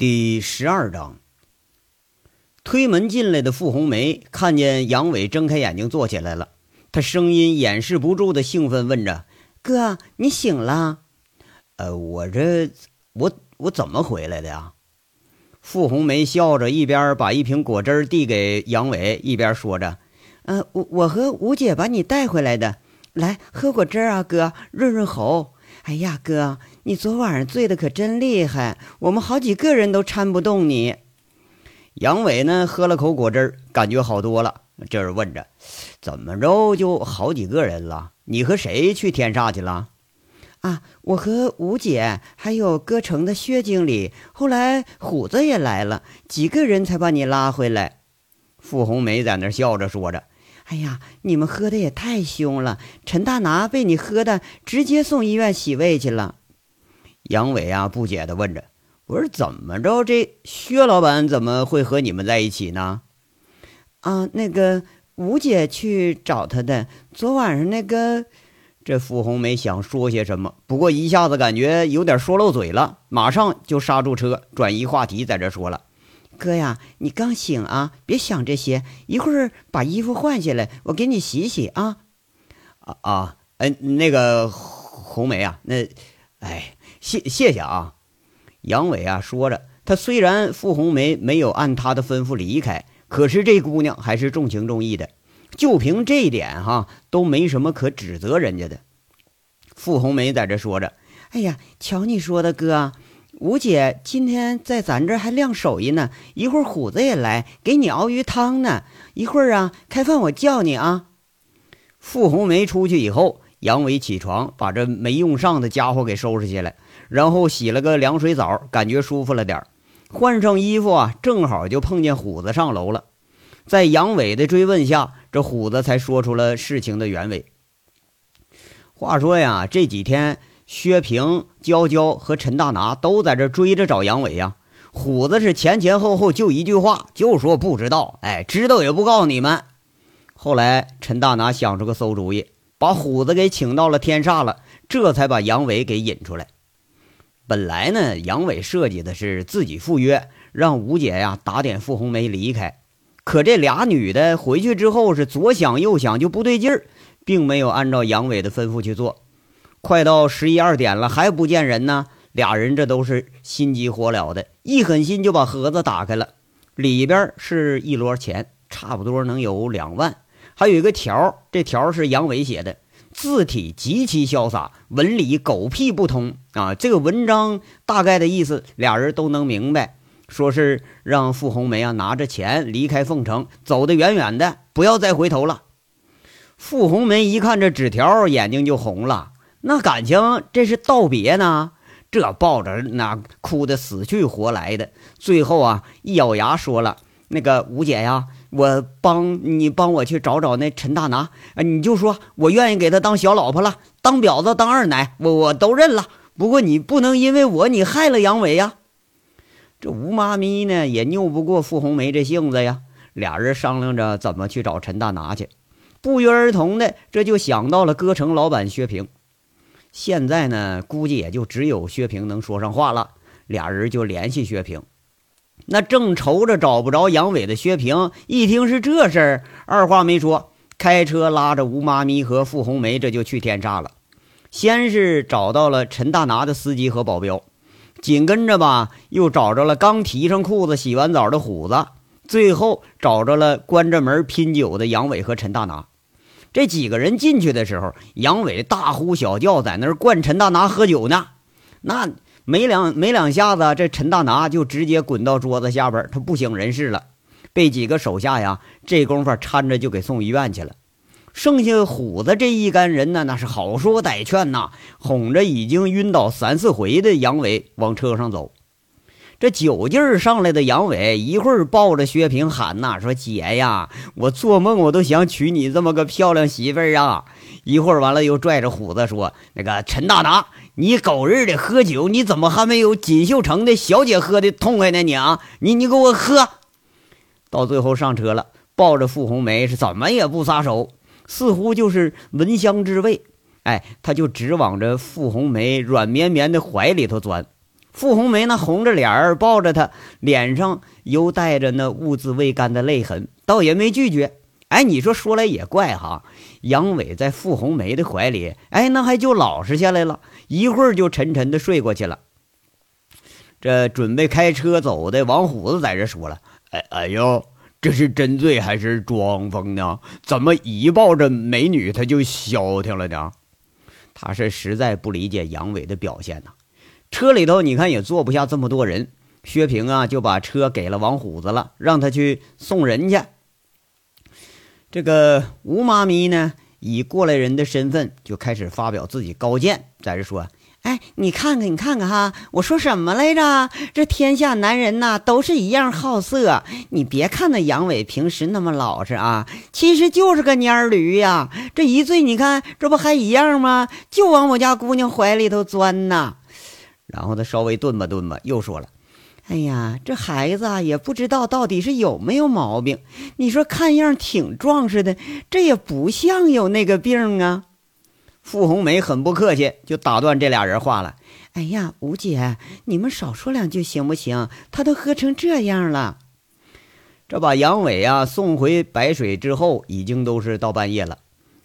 第十二章，推门进来的傅红梅看见杨伟睁开眼睛坐起来了，她声音掩饰不住的兴奋，问着：“哥，你醒了？”“呃，我这我我怎么回来的呀？”傅红梅笑着，一边把一瓶果汁递给杨伟，一边说着：“呃，我我和吴姐把你带回来的，来喝果汁啊，哥，润润喉。”哎呀，哥，你昨晚上醉的可真厉害，我们好几个人都搀不动你。杨伟呢，喝了口果汁，感觉好多了，这是问着：“怎么着就好几个人了？你和谁去天煞去了？”啊，我和吴姐还有歌城的薛经理，后来虎子也来了，几个人才把你拉回来。傅红梅在那笑着说着。哎呀，你们喝的也太凶了！陈大拿被你喝的，直接送医院洗胃去了。杨伟啊，不解的问着：“我说怎么着？这薛老板怎么会和你们在一起呢？”啊，那个吴姐去找他的。昨晚上那个……这傅红梅想说些什么，不过一下子感觉有点说漏嘴了，马上就刹住车，转移话题，在这说了。哥呀，你刚醒啊，别想这些，一会儿把衣服换下来，我给你洗洗啊。啊啊，哎，那个红梅啊，那，哎，谢谢谢啊。杨伟啊说着，他虽然傅红梅没有按他的吩咐离开，可是这姑娘还是重情重义的，就凭这一点哈，都没什么可指责人家的。傅红梅在这说着，哎呀，瞧你说的哥。吴姐今天在咱这还亮手艺呢，一会儿虎子也来给你熬鱼汤呢。一会儿啊，开饭我叫你啊。傅红梅出去以后，杨伟起床把这没用上的家伙给收拾起来，然后洗了个凉水澡，感觉舒服了点换上衣服啊，正好就碰见虎子上楼了。在杨伟的追问下，这虎子才说出了事情的原委。话说呀，这几天。薛平、娇娇和陈大拿都在这追着找杨伟呀。虎子是前前后后就一句话，就说不知道。哎，知道也不告诉你们。后来陈大拿想出个馊主意，把虎子给请到了天煞了，这才把杨伟给引出来。本来呢，杨伟设计的是自己赴约，让吴姐呀打点傅红梅离开。可这俩女的回去之后是左想右想就不对劲儿，并没有按照杨伟的吩咐去做。快到十一二点了，还不见人呢。俩人这都是心急火燎的，一狠心就把盒子打开了，里边是一摞钱，差不多能有两万，还有一个条，这条是杨伟写的，字体极其潇洒，文理狗屁不通啊！这个文章大概的意思，俩人都能明白，说是让傅红梅啊拿着钱离开凤城，走得远远的，不要再回头了。傅红梅一看这纸条，眼睛就红了。那感情这是道别呢，这抱着那哭的死去活来的，最后啊一咬牙说了：“那个吴姐呀，我帮你帮我去找找那陈大拿，你就说我愿意给他当小老婆了，当婊子当二奶，我我都认了。不过你不能因为我你害了杨伟呀。”这吴妈咪呢也拗不过傅红梅这性子呀，俩人商量着怎么去找陈大拿去，不约而同的这就想到了歌城老板薛平。现在呢，估计也就只有薛平能说上话了。俩人就联系薛平。那正愁着找不着杨伟的薛平，一听是这事儿，二话没说，开车拉着吴妈咪和傅红梅，这就去天煞了。先是找到了陈大拿的司机和保镖，紧跟着吧，又找着了刚提上裤子、洗完澡的虎子，最后找着了关着门拼酒的杨伟和陈大拿。这几个人进去的时候，杨伟大呼小叫，在那儿灌陈大拿喝酒呢。那没两没两下子，这陈大拿就直接滚到桌子下边，他不省人事了，被几个手下呀这功夫搀着就给送医院去了。剩下虎子这一干人呢，那是好说歹劝呐，哄着已经晕倒三四回的杨伟往车上走。这酒劲儿上来的杨伟，一会儿抱着薛平喊呐，说：“姐呀，我做梦我都想娶你这么个漂亮媳妇儿啊！”一会儿完了，又拽着虎子说：“那个陈大拿，你狗日的喝酒，你怎么还没有锦绣城的小姐喝的痛快呢？你啊，你你给我喝！”到最后上车了，抱着傅红梅是怎么也不撒手，似乎就是闻香之味。哎，他就直往着傅红梅软绵绵的怀里头钻。傅红梅那红着脸儿抱着他，脸上犹带着那兀自未干的泪痕，倒也没拒绝。哎，你说说来也怪哈，杨伟在傅红梅的怀里，哎，那还就老实下来了，一会儿就沉沉的睡过去了。这准备开车走的王虎子在这说了：“哎哎呦，这是真醉还是装疯呢？怎么一抱着美女他就消停了呢？”他是实在不理解杨伟的表现呐。车里头你看也坐不下这么多人，薛平啊就把车给了王虎子了，让他去送人去。这个吴妈咪呢，以过来人的身份就开始发表自己高见，在这说：“哎，你看看，你看看哈，我说什么来着？这天下男人呐，都是一样好色。你别看那杨伟平时那么老实啊，其实就是个蔫驴呀。这一醉，你看这不还一样吗？就往我家姑娘怀里头钻呐。”然后他稍微顿吧顿吧，又说了。哎呀，这孩子啊，也不知道到底是有没有毛病。你说看样挺壮实的，这也不像有那个病啊。傅红梅很不客气，就打断这俩人话了。哎呀，吴姐，你们少说两句行不行？他都喝成这样了。这把杨伟啊送回白水之后，已经都是到半夜了。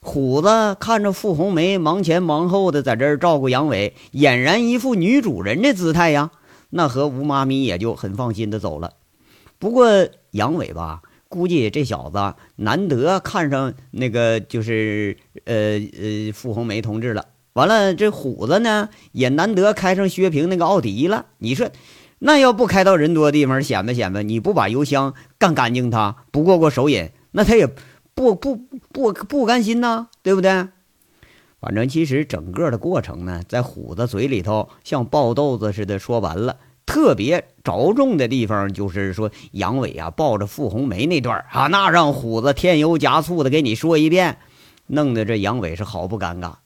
虎子看着傅红梅忙前忙后的在这儿照顾杨伟，俨然一副女主人的姿态呀。那和吴妈咪也就很放心的走了。不过杨伟吧，估计这小子难得看上那个就是呃呃傅红梅同志了。完了，这虎子呢也难得开上薛平那个奥迪了。你说，那要不开到人多地方显摆显摆，你不把油箱干干净，他不过过手瘾，那他也不不不不甘心呐，对不对？反正其实整个的过程呢，在虎子嘴里头像爆豆子似的说完了。特别着重的地方就是说杨伟啊抱着傅红梅那段啊，那让虎子添油加醋的给你说一遍，弄得这杨伟是好不尴尬。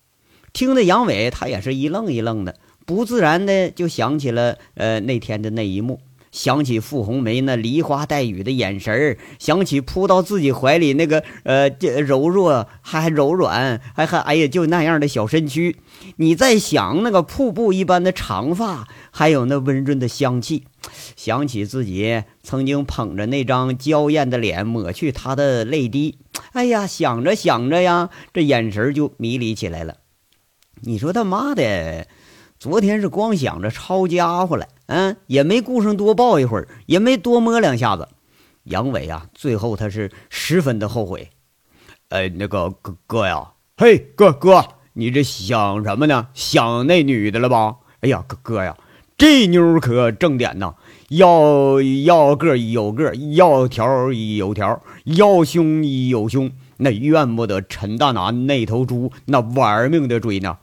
听得杨伟他也是一愣一愣的，不自然的就想起了呃那天的那一幕。想起傅红梅那梨花带雨的眼神，想起扑到自己怀里那个呃柔弱还柔软还还哎呀就那样的小身躯，你再想那个瀑布一般的长发，还有那温润的香气，想起自己曾经捧着那张娇艳的脸抹去她的泪滴，哎呀想着想着呀，这眼神就迷离起来了。你说他妈的！昨天是光想着抄家伙了，嗯，也没顾上多抱一会儿，也没多摸两下子。杨伟啊，最后他是十分的后悔。哎，那个哥哥呀，嘿，哥哥，你这想什么呢？想那女的了吧？哎呀，哥哥呀，这妞可正点呐，要要个有个，要条有条，要胸有胸，那怨不得陈大拿那头猪那玩命的追呢。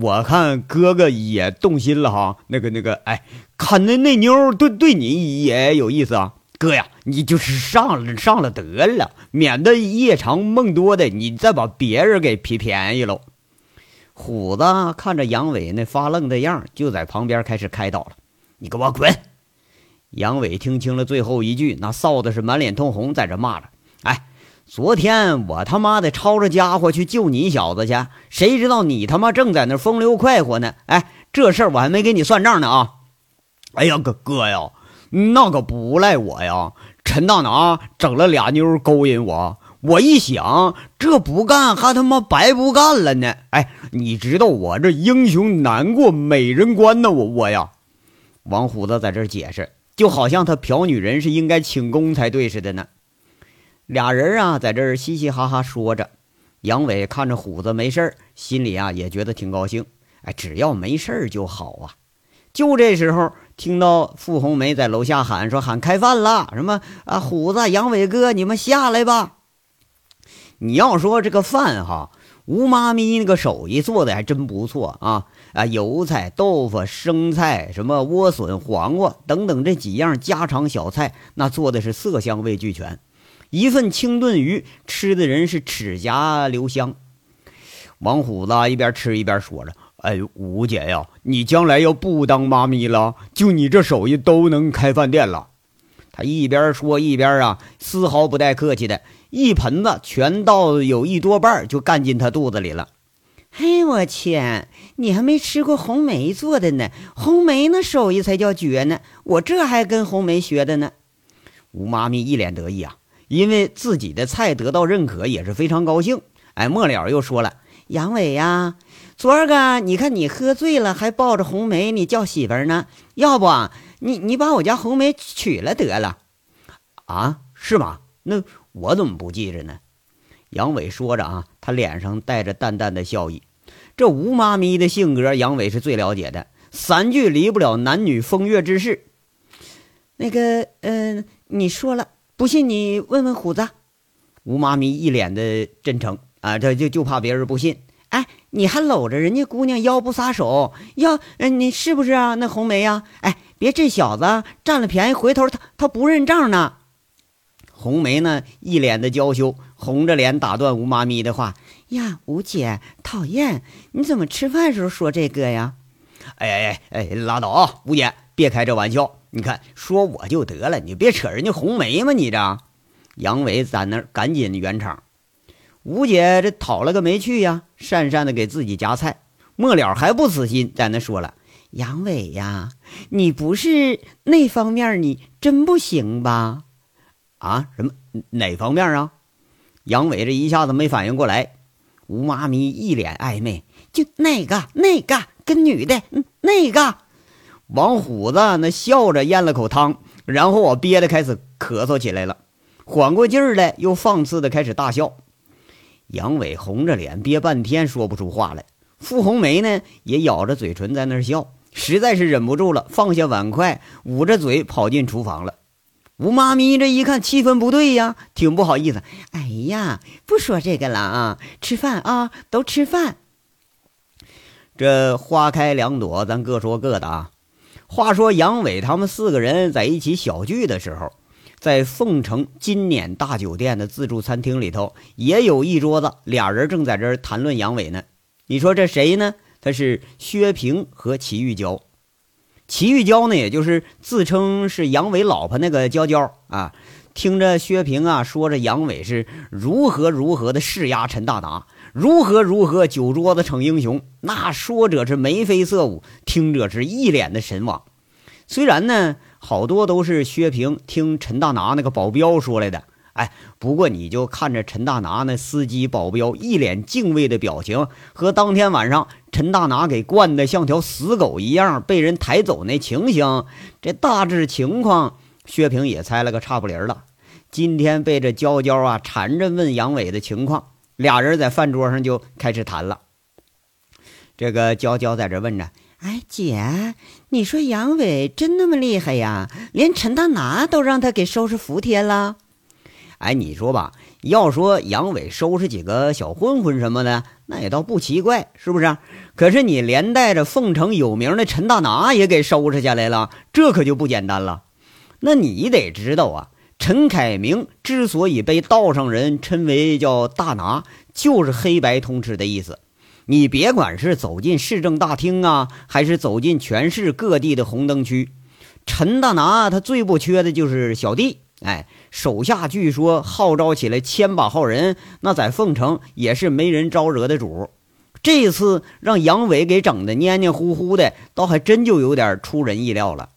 我看哥哥也动心了哈，那个那个，哎，看那那妞对对你也有意思啊，哥呀，你就是上了上了得了，免得夜长梦多的，你再把别人给便宜喽。虎子看着杨伟那发愣的样，就在旁边开始开导了：“你给我滚！”杨伟听清了最后一句，那臊的是满脸通红，在这骂着：“哎。”昨天我他妈的抄着家伙去救你小子去，谁知道你他妈正在那风流快活呢？哎，这事儿我还没给你算账呢啊！哎呀，哥哥呀，那可不赖我呀！陈大拿整了俩妞勾引我，我一想，这不干还他妈白不干了呢！哎，你知道我这英雄难过美人关呢，我我呀！王虎子在这解释，就好像他嫖女人是应该请功才对似的呢。俩人啊，在这儿嘻嘻哈哈说着。杨伟看着虎子没事儿，心里啊也觉得挺高兴。哎，只要没事儿就好啊。就这时候，听到傅红梅在楼下喊说：“喊开饭了！什么啊？虎子、杨伟哥，你们下来吧。”你要说这个饭哈，吴妈咪那个手艺做的还真不错啊啊！油菜、豆腐、生菜，什么莴笋、黄瓜等等这几样家常小菜，那做的是色香味俱全。一份清炖鱼，吃的人是齿颊留香。王虎子一边吃一边说着：“哎，吴姐呀，你将来要不当妈咪了，就你这手艺都能开饭店了。”他一边说一边啊，丝毫不带客气的，一盆子全倒有一多半就干进他肚子里了。嘿，我天，你还没吃过红梅做的呢？红梅那手艺才叫绝呢！我这还跟红梅学的呢。吴妈咪一脸得意啊，因为自己的菜得到认可也是非常高兴。哎，末了又说了：“杨伟呀，昨儿个你看你喝醉了，还抱着红梅你叫媳妇呢？要不你你把我家红梅娶了得了？啊，是吗？那我怎么不记着呢？”杨伟说着啊，他脸上带着淡淡的笑意。这吴妈咪的性格，杨伟是最了解的，三句离不了男女风月之事。那个，嗯，你说了，不信你问问虎子。吴妈咪一脸的真诚啊，这就就怕别人不信。哎，你还搂着人家姑娘腰不撒手，要，你是不是啊？那红梅呀，哎，别这小子占了便宜，回头他他不认账呢。红梅呢，一脸的娇羞，红着脸打断吴妈咪的话：“呀，吴姐，讨厌，你怎么吃饭时候说这个呀？”哎哎哎，拉倒啊，吴姐，别开这玩笑。你看，说我就得了，你别扯人家红梅嘛，你这。杨伟在那儿赶紧圆场。吴姐这讨了个没趣呀，讪讪的给自己夹菜。末了还不死心，在那说了：“杨伟呀，你不是那方面，你真不行吧？”啊，什么哪方面啊？杨伟这一下子没反应过来。吴妈咪一脸暧昧，就那个那个跟女的，那个。王虎子那笑着咽了口汤，然后我憋得开始咳嗽起来了，缓过劲儿来，又放肆的开始大笑。杨伟红着脸憋半天说不出话来，傅红梅呢也咬着嘴唇在那笑，实在是忍不住了，放下碗筷，捂着嘴跑进厨房了。吴妈咪这一看气氛不对呀，挺不好意思。哎呀，不说这个了啊，吃饭啊，都吃饭。这花开两朵，咱各说各的啊。话说杨伟他们四个人在一起小聚的时候，在凤城金辇大酒店的自助餐厅里头，也有一桌子，俩人正在这儿谈论杨伟呢。你说这谁呢？他是薛平和齐玉娇。齐玉娇呢，也就是自称是杨伟老婆那个娇娇啊。听着薛平啊说着杨伟是如何如何的施压陈大达。如何如何酒桌子逞英雄，那说者是眉飞色舞，听者是一脸的神往。虽然呢，好多都是薛平听陈大拿那个保镖说来的，哎，不过你就看着陈大拿那司机保镖一脸敬畏的表情，和当天晚上陈大拿给惯得像条死狗一样被人抬走那情形，这大致情况，薛平也猜了个差不离了。今天被这娇娇啊缠着问杨伟的情况。俩人在饭桌上就开始谈了。这个娇娇在这问着：“哎，姐，你说杨伟真那么厉害呀？连陈大拿都让他给收拾服帖了？哎，你说吧，要说杨伟收拾几个小混混什么的，那也倒不奇怪，是不是？可是你连带着凤城有名的陈大拿也给收拾下来了，这可就不简单了。那你得知道啊。”陈凯明之所以被道上人称为叫大拿，就是黑白通吃的意思。你别管是走进市政大厅啊，还是走进全市各地的红灯区，陈大拿他最不缺的就是小弟。哎，手下据说号召起来千把号人，那在凤城也是没人招惹的主。这次让杨伟给整的黏黏糊糊的，倒还真就有点出人意料了。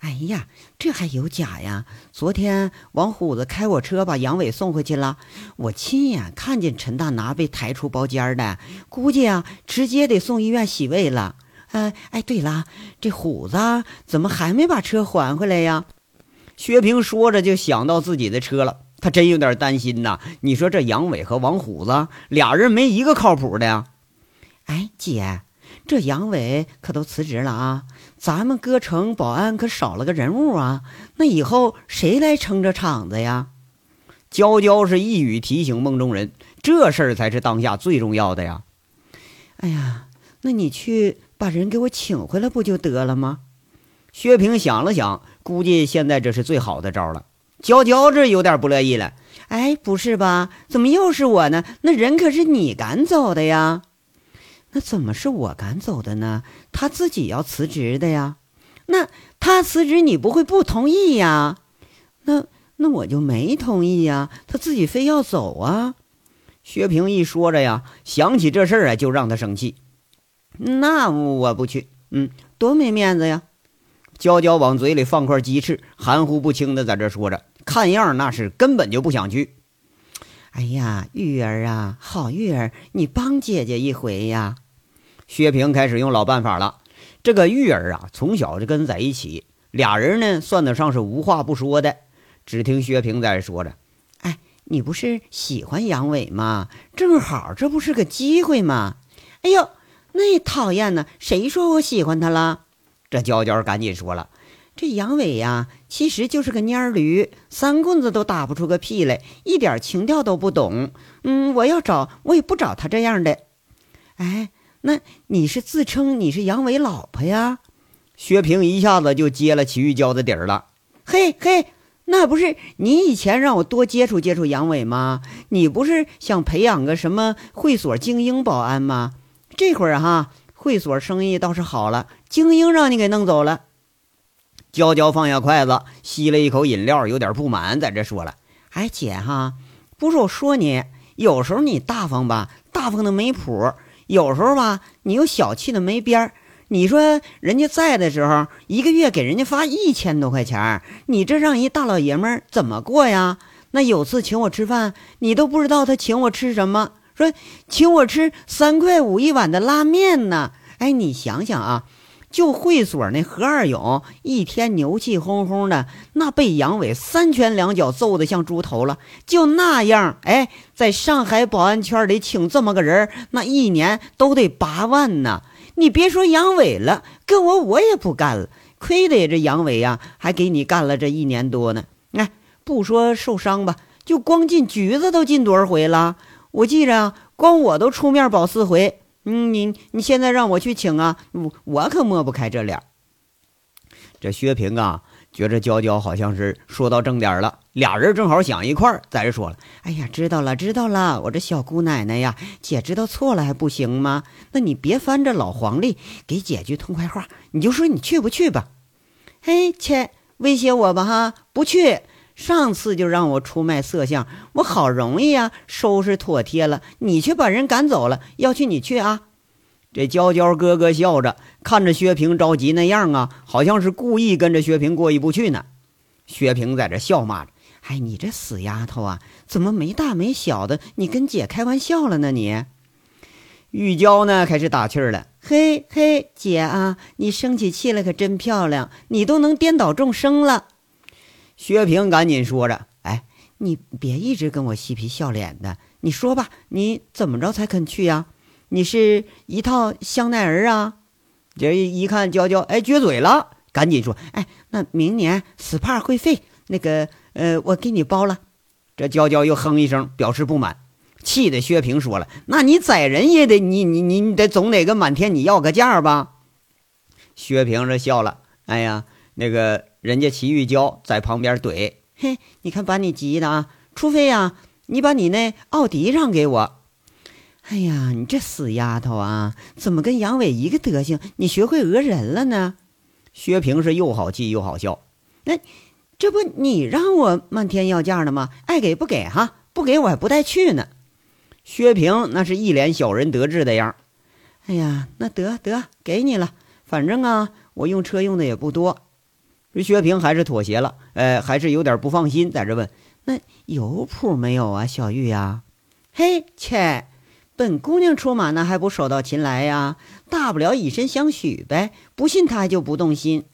哎呀！这还有假呀！昨天王虎子开我车把杨伟送回去了，我亲眼看见陈大拿被抬出包间的，估计啊，直接得送医院洗胃了。哎哎，对了，这虎子怎么还没把车还回来呀？薛平说着就想到自己的车了，他真有点担心呐。你说这杨伟和王虎子俩人没一个靠谱的呀？哎，姐。这杨伟可都辞职了啊！咱们歌城保安可少了个人物啊！那以后谁来撑这场子呀？娇娇是一语提醒梦中人，这事儿才是当下最重要的呀！哎呀，那你去把人给我请回来不就得了吗？薛平想了想，估计现在这是最好的招了。娇娇这有点不乐意了，哎，不是吧？怎么又是我呢？那人可是你赶走的呀！那怎么是我赶走的呢？他自己要辞职的呀。那他辞职，你不会不同意呀？那那我就没同意呀。他自己非要走啊。薛平一说着呀，想起这事儿啊，就让他生气。那我不去，嗯，多没面子呀！娇娇往嘴里放块鸡翅，含糊不清的在这说着，看样那是根本就不想去。哎呀，玉儿啊，好玉儿，你帮姐姐一回呀！薛平开始用老办法了。这个玉儿啊，从小就跟在一起，俩人呢算得上是无话不说的。只听薛平在说着：“哎，你不是喜欢杨伟吗？正好这不是个机会吗？哎呦，那讨厌呢！谁说我喜欢他了？”这娇娇赶紧说了：“这杨伟呀，其实就是个蔫驴，三棍子都打不出个屁来，一点情调都不懂。嗯，我要找我也不找他这样的。哎，那你是自称你是杨伟老婆呀？”薛平一下子就接了齐玉娇的底儿了。嘿嘿，那不是你以前让我多接触接触杨伟吗？你不是想培养个什么会所精英保安吗？这会儿哈。会所生意倒是好了，精英让你给弄走了。娇娇放下筷子，吸了一口饮料，有点不满，在这说了：“哎，姐哈，不是我说你，有时候你大方吧，大方的没谱；有时候吧，你又小气的没边儿。你说人家在的时候，一个月给人家发一千多块钱，你这让一大老爷们儿怎么过呀？那有次请我吃饭，你都不知道他请我吃什么。”说请我吃三块五一碗的拉面呢？哎，你想想啊，就会所那何二勇一天牛气哄哄的，那被杨伟三拳两脚揍得像猪头了。就那样，哎，在上海保安圈里请这么个人，那一年都得八万呢。你别说杨伟了，跟我我也不干了。亏得这杨伟呀，还给你干了这一年多呢。哎，不说受伤吧，就光进局子都进多少回了。我记着，光我都出面保四回。嗯，你你现在让我去请啊，我我可抹不开这脸。这薛平啊，觉着娇娇好像是说到正点了，俩人正好想一块儿，在这说了。哎呀，知道了知道了，我这小姑奶奶呀，姐知道错了还不行吗？那你别翻着老黄历，给姐句痛快话，你就说你去不去吧。嘿，切，威胁我吧哈，不去。上次就让我出卖色相，我好容易呀收拾妥帖了，你却把人赶走了。要去你去啊！这娇娇咯咯笑着，看着薛平着急那样啊，好像是故意跟着薛平过意不去呢。薛平在这笑骂着：“哎，你这死丫头啊，怎么没大没小的？你跟姐开玩笑了呢？你？”玉娇呢，开始打气了：“嘿嘿，姐啊，你生起气来可真漂亮，你都能颠倒众生了。”薛平赶紧说着：“哎，你别一直跟我嬉皮笑脸的，你说吧，你怎么着才肯去呀？你是一套香奈儿啊？”这一看娇娇，哎，撅嘴了，赶紧说：“哎，那明年 SPA 会费，那个，呃，我给你包了。”这娇娇又哼一声，表示不满，气得薛平说了：“那你宰人也得，你你你你得总得跟满天你要个价吧？”薛平这笑了：“哎呀，那个。”人家齐玉娇在旁边怼：“嘿，你看把你急的啊！除非呀，你把你那奥迪让给我。哎呀，你这死丫头啊，怎么跟杨伟一个德行？你学会讹人了呢？”薛平是又好气又好笑。那这不你让我漫天要价的吗？爱给不给哈？不给我还不带去呢。薛平那是一脸小人得志的样。哎呀，那得得给你了，反正啊，我用车用的也不多。这薛平还是妥协了，呃，还是有点不放心，在这问：“那有谱没有啊，小玉呀？”“嘿，切，本姑娘出马那还不手到擒来呀？大不了以身相许呗。不信他就不动心。”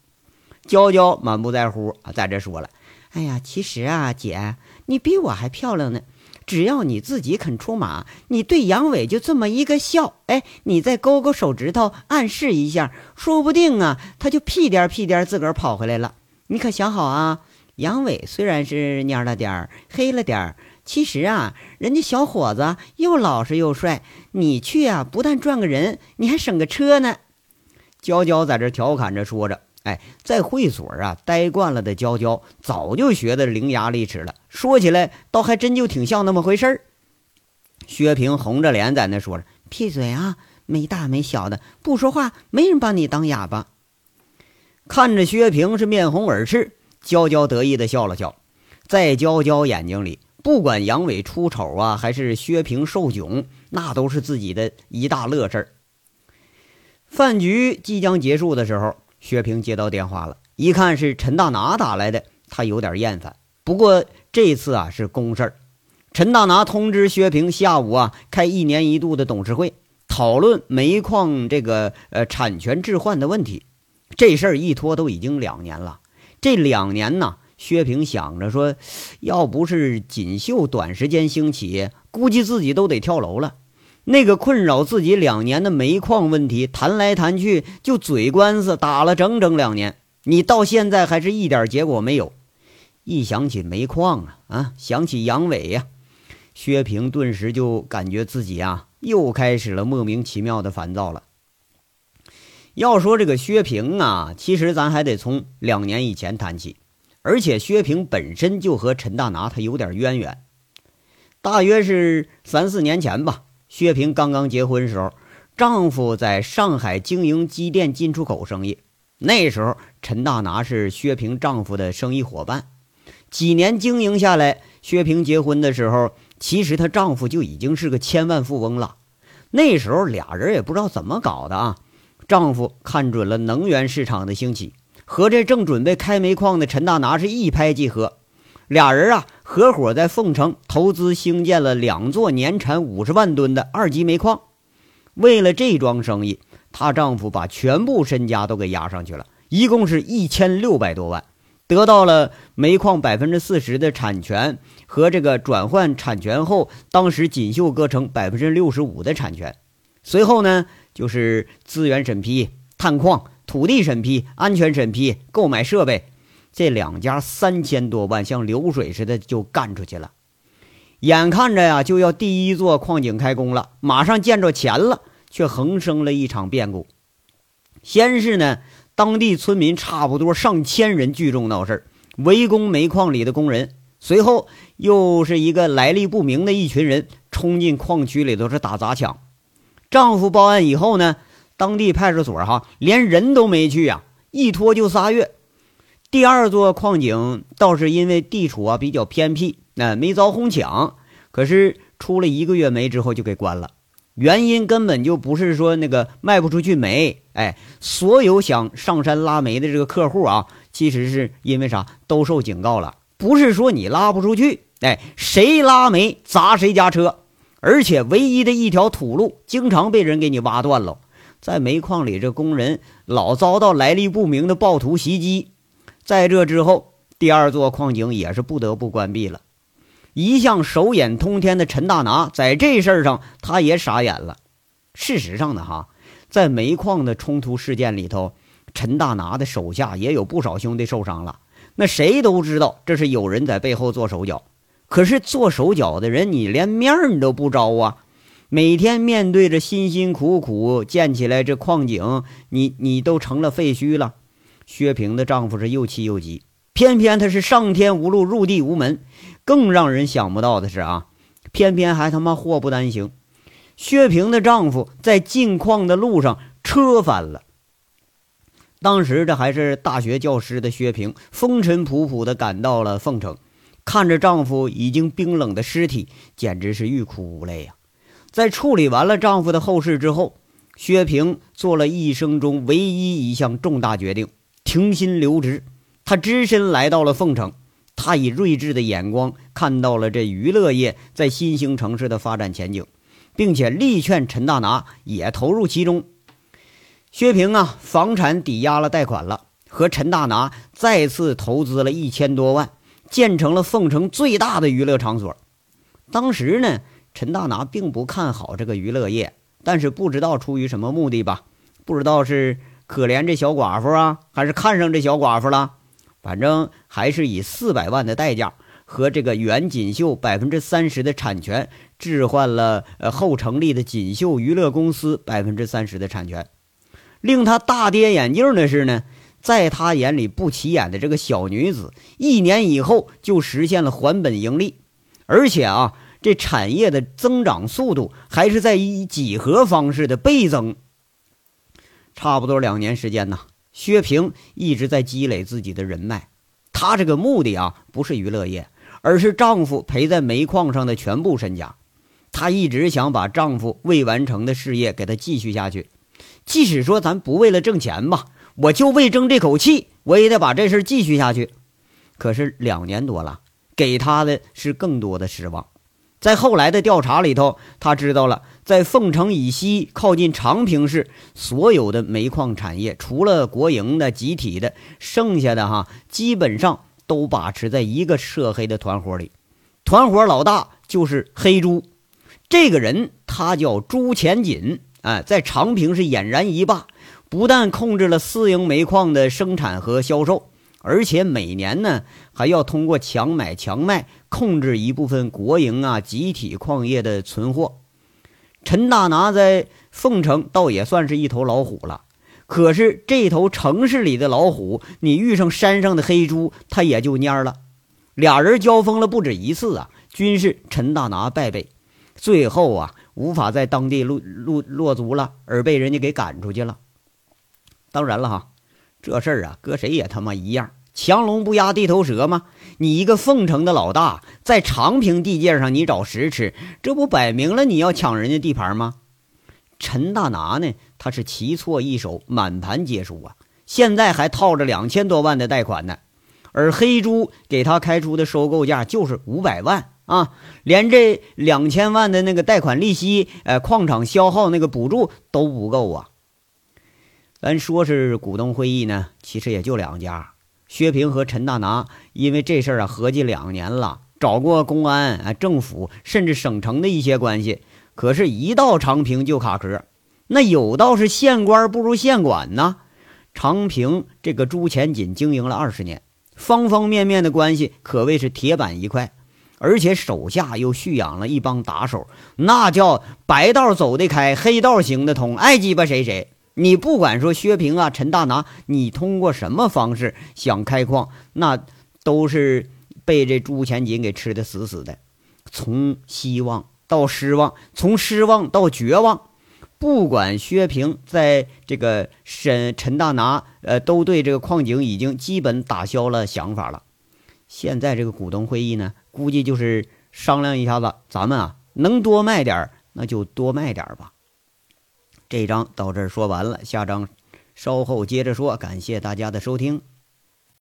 娇娇满不在乎啊，在这说了：“哎呀，其实啊，姐，你比我还漂亮呢。只要你自己肯出马，你对杨伟就这么一个笑，哎，你再勾勾手指头暗示一下，说不定啊，他就屁颠屁颠自个儿跑回来了。你可想好啊！杨伟虽然是蔫了点儿、黑了点儿，其实啊，人家小伙子又老实又帅。你去啊，不但赚个人，你还省个车呢。娇娇在这调侃着说着。哎，在会所啊待惯了的娇娇，早就学得伶牙俐齿了。说起来，倒还真就挺像那么回事儿。薛平红着脸在那说着：“闭嘴啊，没大没小的，不说话，没人把你当哑巴。”看着薛平是面红耳赤，娇娇得意的笑了笑。在娇娇眼睛里，不管杨伟出丑啊，还是薛平受窘，那都是自己的一大乐事儿。饭局即将结束的时候，薛平接到电话了，一看是陈大拿打来的，他有点厌烦。不过这次啊是公事儿，陈大拿通知薛平下午啊开一年一度的董事会，讨论煤矿这个呃产权置换的问题。这事儿一拖都已经两年了，这两年呢。薛平想着说：“要不是锦绣短时间兴起，估计自己都得跳楼了。那个困扰自己两年的煤矿问题，谈来谈去就嘴官司打了整整两年，你到现在还是一点结果没有。一想起煤矿啊啊，想起杨伟呀，薛平顿时就感觉自己啊又开始了莫名其妙的烦躁了。要说这个薛平啊，其实咱还得从两年以前谈起。”而且薛平本身就和陈大拿他有点渊源，大约是三四年前吧。薛平刚刚结婚时候，丈夫在上海经营机电进出口生意。那时候陈大拿是薛平丈夫的生意伙伴。几年经营下来，薛平结婚的时候，其实她丈夫就已经是个千万富翁了。那时候俩人也不知道怎么搞的啊，丈夫看准了能源市场的兴起。和这正准备开煤矿的陈大拿是一拍即合，俩人啊合伙在凤城投资兴建了两座年产五十万吨的二级煤矿。为了这桩生意，她丈夫把全部身家都给押上去了，一共是一千六百多万，得到了煤矿百分之四十的产权和这个转换产权后，当时锦绣歌城百分之六十五的产权。随后呢，就是资源审批、探矿。土地审批、安全审批、购买设备，这两家三千多万像流水似的就干出去了。眼看着呀就要第一座矿井开工了，马上见着钱了，却横生了一场变故。先是呢，当地村民差不多上千人聚众闹事围攻煤矿里的工人；随后又是一个来历不明的一群人冲进矿区里头是打砸抢。丈夫报案以后呢？当地派出所哈连人都没去呀，一拖就仨月。第二座矿井倒是因为地处啊比较偏僻，那没遭哄抢，可是出了一个月煤之后就给关了。原因根本就不是说那个卖不出去煤，哎，所有想上山拉煤的这个客户啊，其实是因为啥都受警告了，不是说你拉不出去，哎，谁拉煤砸谁家车，而且唯一的一条土路经常被人给你挖断了。在煤矿里，这工人老遭到来历不明的暴徒袭击。在这之后，第二座矿井也是不得不关闭了。一向手眼通天的陈大拿，在这事儿上他也傻眼了。事实上呢，哈，在煤矿的冲突事件里头，陈大拿的手下也有不少兄弟受伤了。那谁都知道这是有人在背后做手脚。可是做手脚的人，你连面你都不招啊！每天面对着辛辛苦苦建起来这矿井，你你都成了废墟了。薛平的丈夫是又气又急，偏偏他是上天无路入地无门。更让人想不到的是啊，偏偏还他妈祸不单行。薛平的丈夫在进矿的路上车翻了。当时这还是大学教师的薛平，风尘仆仆的赶到了凤城，看着丈夫已经冰冷的尸体，简直是欲哭无泪呀。在处理完了丈夫的后事之后，薛平做了一生中唯一一项重大决定，停薪留职。他只身来到了凤城，他以睿智的眼光看到了这娱乐业在新兴城市的发展前景，并且力劝陈大拿也投入其中。薛平啊，房产抵押了贷款了，和陈大拿再次投资了一千多万，建成了凤城最大的娱乐场所。当时呢。陈大拿并不看好这个娱乐业，但是不知道出于什么目的吧？不知道是可怜这小寡妇啊，还是看上这小寡妇了？反正还是以四百万的代价和这个原锦绣百分之三十的产权置换了呃后成立的锦绣娱乐公司百分之三十的产权。令他大跌眼镜的是呢，在他眼里不起眼的这个小女子，一年以后就实现了还本盈利，而且啊。这产业的增长速度还是在以几何方式的倍增。差不多两年时间呢，薛平一直在积累自己的人脉。他这个目的啊，不是娱乐业，而是丈夫陪在煤矿上的全部身家。她一直想把丈夫未完成的事业给他继续下去，即使说咱不为了挣钱吧，我就为争这口气，我也得把这事继续下去。可是两年多了，给她的是更多的失望。在后来的调查里头，他知道了，在凤城以西靠近长平市，所有的煤矿产业，除了国营的、集体的，剩下的哈，基本上都把持在一个涉黑的团伙里。团伙老大就是黑猪，这个人他叫朱前锦，哎，在长平是俨然一霸，不但控制了私营煤矿的生产和销售。而且每年呢，还要通过强买强卖控制一部分国营啊集体矿业的存货。陈大拿在凤城倒也算是一头老虎了，可是这头城市里的老虎，你遇上山上的黑猪，他也就蔫了。俩人交锋了不止一次啊，均是陈大拿败北，最后啊无法在当地落落落足了，而被人家给赶出去了。当然了哈。这事儿啊，搁谁也他妈一样，强龙不压地头蛇吗？你一个凤城的老大，在长平地界上你找食吃，这不摆明了你要抢人家地盘吗？陈大拿呢，他是棋错一手，满盘皆输啊！现在还套着两千多万的贷款呢，而黑猪给他开出的收购价就是五百万啊，连这两千万的那个贷款利息，呃，矿场消耗那个补助都不够啊！咱说是股东会议呢，其实也就两家，薛平和陈大拿，因为这事儿啊，合计两年了，找过公安、啊政府，甚至省城的一些关系，可是，一到长平就卡壳。那有道是县官不如县管呢。长平这个朱前锦经营了二十年，方方面面的关系可谓是铁板一块，而且手下又蓄养了一帮打手，那叫白道走得开，黑道行得通，爱鸡巴谁谁。你不管说薛平啊、陈大拿，你通过什么方式想开矿，那都是被这朱前锦给吃的死死的。从希望到失望，从失望到绝望，不管薛平在这个沈陈大拿，呃，都对这个矿井已经基本打消了想法了。现在这个股东会议呢，估计就是商量一下子，咱们啊能多卖点那就多卖点吧。这章到这儿说完了，下章稍后接着说。感谢大家的收听。